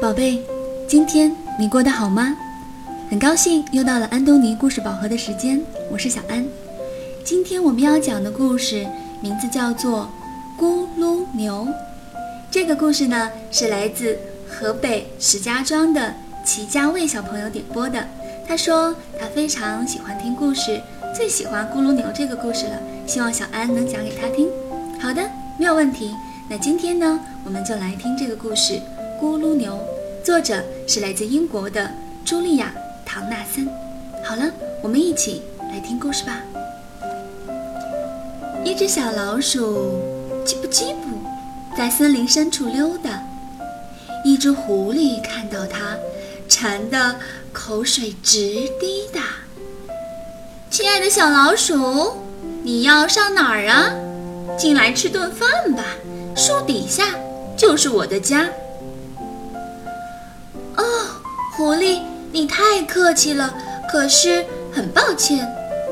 宝贝，今天你过得好吗？很高兴又到了安东尼故事宝盒的时间，我是小安。今天我们要讲的故事名字叫做《咕噜牛》。这个故事呢是来自河北石家庄的齐家卫小朋友点播的。他说他非常喜欢听故事，最喜欢《咕噜牛》这个故事了，希望小安能讲给他听。好的，没有问题。那今天呢，我们就来听这个故事《咕噜牛》，作者是来自英国的茱莉亚·唐纳森。好了，我们一起来听故事吧。一只小老鼠叽不叽不，在森林深处溜达。一只狐狸看到它，馋得口水直滴答。亲爱的小老鼠，你要上哪儿啊？进来吃顿饭吧。树底下就是我的家。狐狸，你太客气了。可是很抱歉，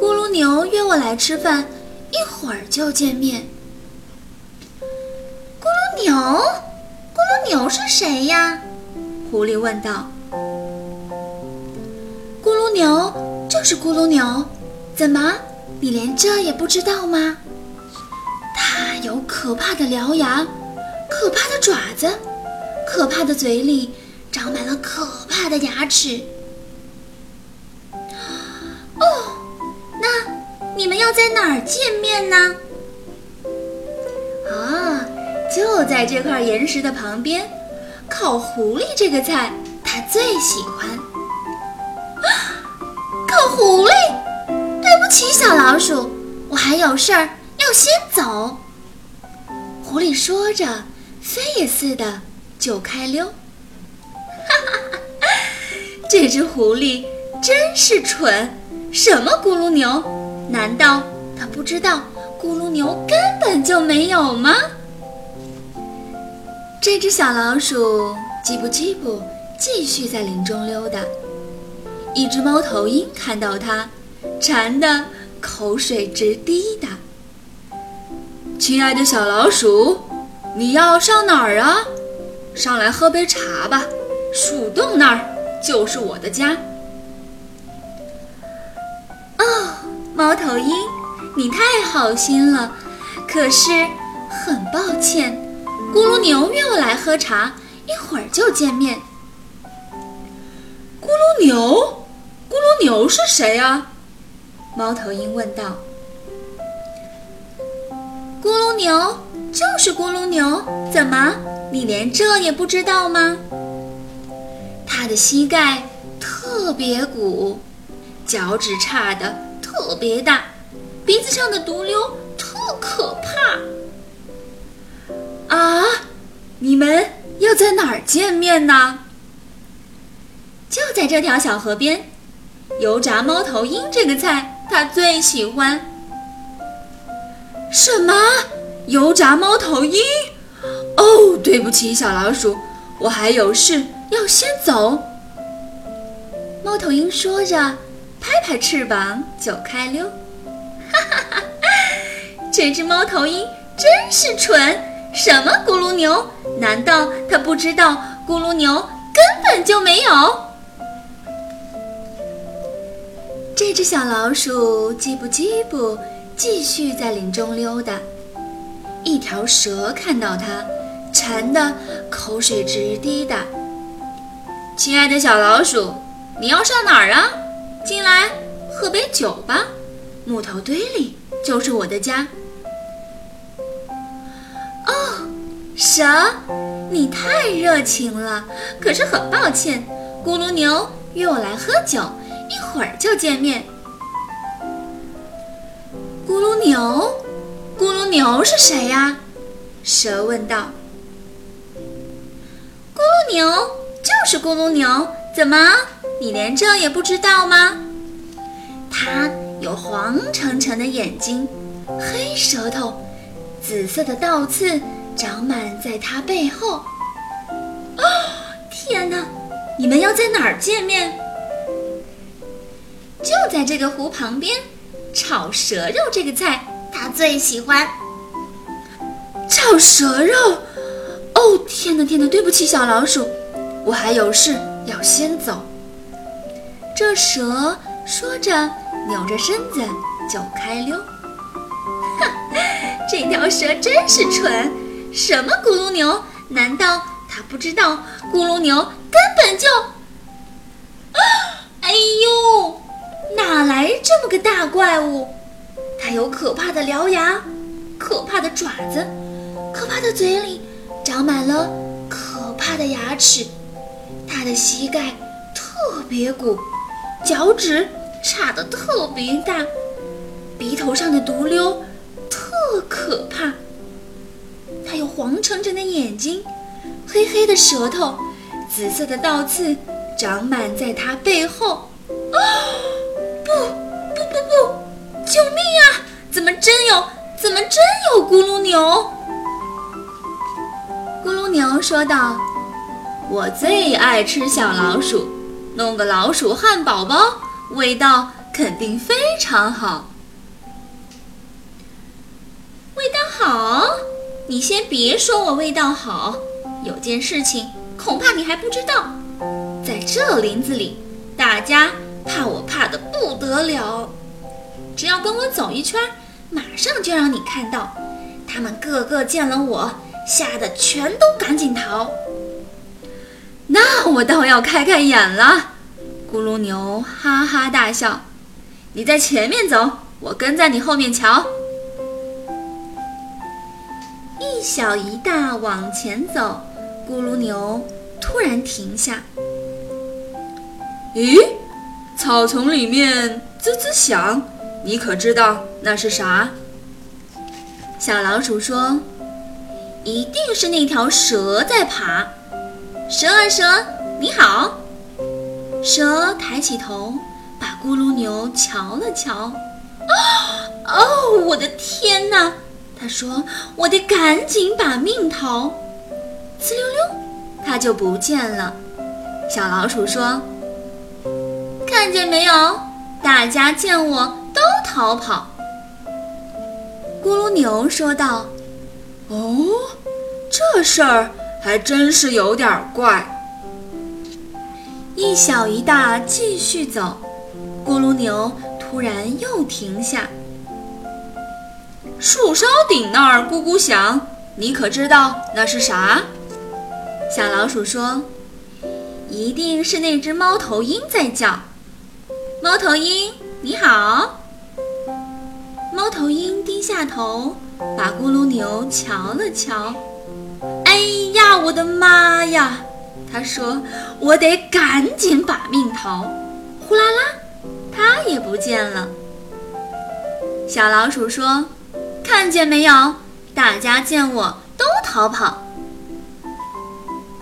咕噜牛约我来吃饭，一会儿就见面。咕噜牛，咕噜牛是谁呀？狐狸问道。咕噜牛就是咕噜牛，怎么，你连这也不知道吗？它有可怕的獠牙，可怕的爪子，可怕的嘴里长满了可怕的牙齿。哦，那你们要在哪儿见面呢？啊，就在这块岩石的旁边，烤狐狸这个菜他最喜欢。烤狐狸？对不起，小老鼠，我还有事儿要先走。狐狸说着，飞也似的就开溜。这只狐狸真是蠢，什么咕噜牛？难道它不知道咕噜牛根本就没有吗？这只小老鼠叽不叽不，继续在林中溜达。一只猫头鹰看到它，馋得口水直滴答。亲爱的小老鼠，你要上哪儿啊？上来喝杯茶吧。树洞那儿就是我的家。哦，猫头鹰，你太好心了。可是很抱歉，咕噜牛约我来喝茶，一会儿就见面。咕噜牛，咕噜牛是谁啊？猫头鹰问道。咕噜牛就是咕噜牛，怎么你连这也不知道吗？他的膝盖特别鼓，脚趾差的特别大，鼻子上的毒瘤特可怕。啊，你们要在哪儿见面呢？就在这条小河边，油炸猫头鹰这个菜他最喜欢。什么？油炸猫头鹰？哦，对不起，小老鼠，我还有事要先走。猫头鹰说着，拍拍翅膀就开溜。哈哈哈！这只猫头鹰真是蠢，什么咕噜牛？难道它不知道咕噜牛根本就没有？这只小老鼠叽不叽不。继续在林中溜达，一条蛇看到它，馋得口水直滴答。亲爱的小老鼠，你要上哪儿啊？进来喝杯酒吧，木头堆里就是我的家。哦，蛇，你太热情了，可是很抱歉，咕噜牛约我来喝酒，一会儿就见面。咕噜牛，咕噜牛是谁呀？蛇问道。咕噜牛就是咕噜牛，怎么你连这也不知道吗？它有黄澄澄的眼睛，黑舌头，紫色的倒刺长满在它背后。哦，天哪！你们要在哪儿见面？就在这个湖旁边。炒蛇肉这个菜，他最喜欢。炒蛇肉，哦天哪天哪！对不起，小老鼠，我还有事要先走。”这蛇说着，扭着身子就开溜。哼，这条蛇真是蠢！什么咕噜牛？难道它不知道咕噜牛根本就……啊！哎呦，哪来这么个大怪物？它有可怕的獠牙，可怕的爪子，可怕的嘴里长满了可怕的牙齿。它的膝盖特别鼓。脚趾差得特别大，鼻头上的毒瘤特可怕。它有黄澄澄的眼睛，黑黑的舌头，紫色的倒刺长满在它背后。啊！不不不不！救命啊！怎么真有？怎么真有咕噜牛？咕噜牛说道：“我最爱吃小老鼠。”弄个老鼠汉堡包，味道肯定非常好。味道好？你先别说我味道好，有件事情恐怕你还不知道，在这林子里，大家怕我怕的不得了。只要跟我走一圈，马上就让你看到，他们个个见了我，吓得全都赶紧逃。那我倒要开开眼了，咕噜牛哈哈大笑。你在前面走，我跟在你后面瞧。一小一大往前走，咕噜牛突然停下。咦，草丛里面滋滋响，你可知道那是啥？小老鼠说：“一定是那条蛇在爬。”蛇啊蛇，你好！蛇抬起头，把咕噜牛瞧了瞧。哦，我的天哪！他说：“我得赶紧把命逃。”呲溜溜，它就不见了。小老鼠说：“看见没有？大家见我都逃跑。”咕噜牛说道：“哦，这事儿……”还真是有点怪。一小一大继续走，咕噜牛突然又停下。树梢顶那儿咕咕响，你可知道那是啥？小老鼠说：“一定是那只猫头鹰在叫。”猫头鹰，你好。猫头鹰低下头，把咕噜牛瞧了瞧。哎我的妈呀！他说：“我得赶紧把命逃。”呼啦啦，它也不见了。小老鼠说：“看见没有？大家见我都逃跑。”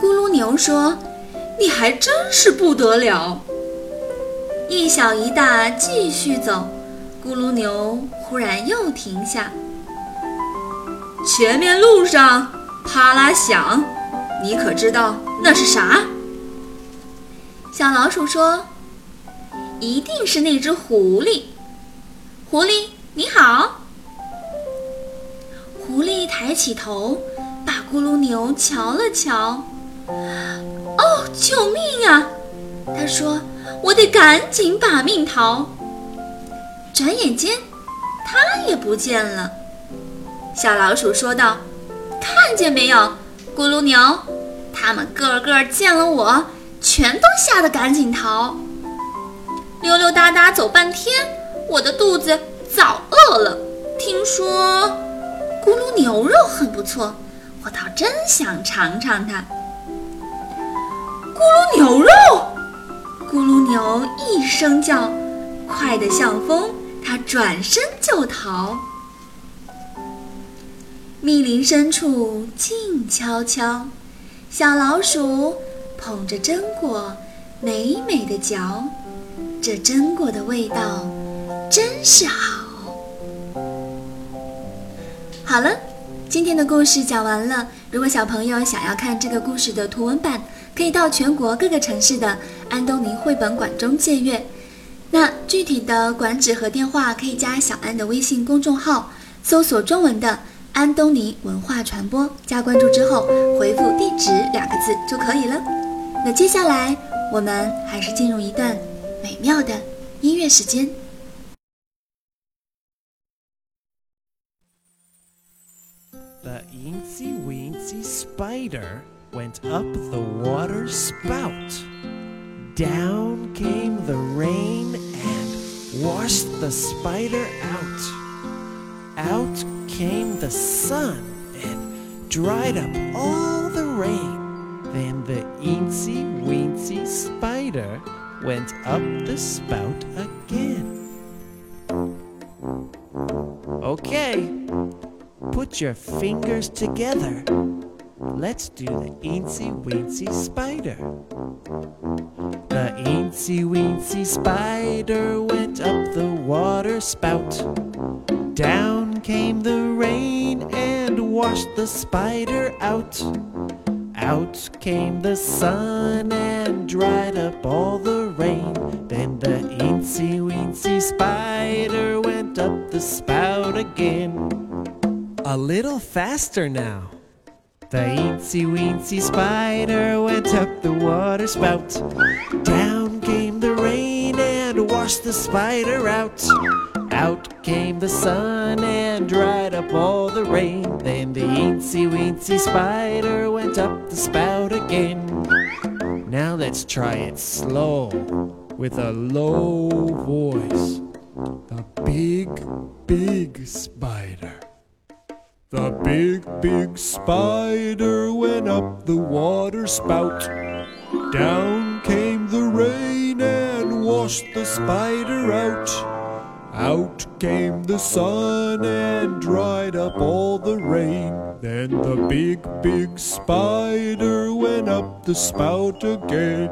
咕噜牛说：“你还真是不得了。”一小一大继续走，咕噜牛忽然又停下。前面路上。啪啦响，你可知道那是啥？小老鼠说：“一定是那只狐狸。”狐狸你好。狐狸抬起头，把咕噜牛瞧了瞧。哦，救命啊！他说：“我得赶紧把命逃。”转眼间，它也不见了。小老鼠说道。看见没有，咕噜牛？他们个个见了我，全都吓得赶紧逃。溜溜达达走半天，我的肚子早饿了。听说咕噜牛肉很不错，我倒真想尝尝它。咕噜牛肉！咕噜牛一声叫，快得像风，它转身就逃。密林深处静悄悄，小老鼠捧着榛果，美美的嚼。这榛果的味道真是好。好了，今天的故事讲完了。如果小朋友想要看这个故事的图文版，可以到全国各个城市的安东尼绘本馆中借阅。那具体的馆址和电话，可以加小安的微信公众号，搜索中文的。安东尼文化传播，加关注之后回复“地址”两个字就可以了。 那接下来我们还是进入一段美妙的音乐时间。The eensy weensy spider went up the water spout. Down came the rain and washed the spider out. Out came the sun and dried up all the rain. Then the eensy weensy spider went up the spout again. Okay, put your fingers together. Let's do the eensy weensy spider. The eensy weensy spider went up the water spout. Down came the rain and washed the spider out. Out came the sun and dried up all the rain. Then the eensy weensy spider went up the spout again. A little faster now. The eensy weensy spider went up the water spout. Down came the rain and washed the spider out. Out came the sun and dried up all the rain. Then the eensy weensy spider went up the spout again. Now let's try it slow with a low voice. The big, big spider. The big, big spider went up the water spout. Down came the rain and washed the spider out. Came the sun and dried up all the rain. Then the big, big spider went up the spout again.